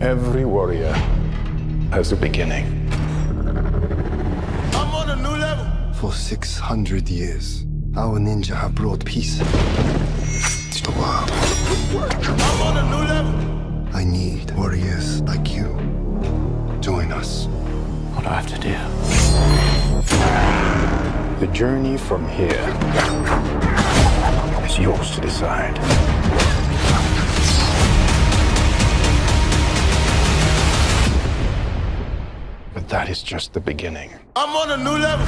Every warrior has a beginning. I'm on a new level. For 600 years, our ninja have brought peace to the world. I'm on a new level. I need warriors like you. Join us. What do I have to do? The journey from here is yours to decide. But that is just the beginning. I'm on a new level.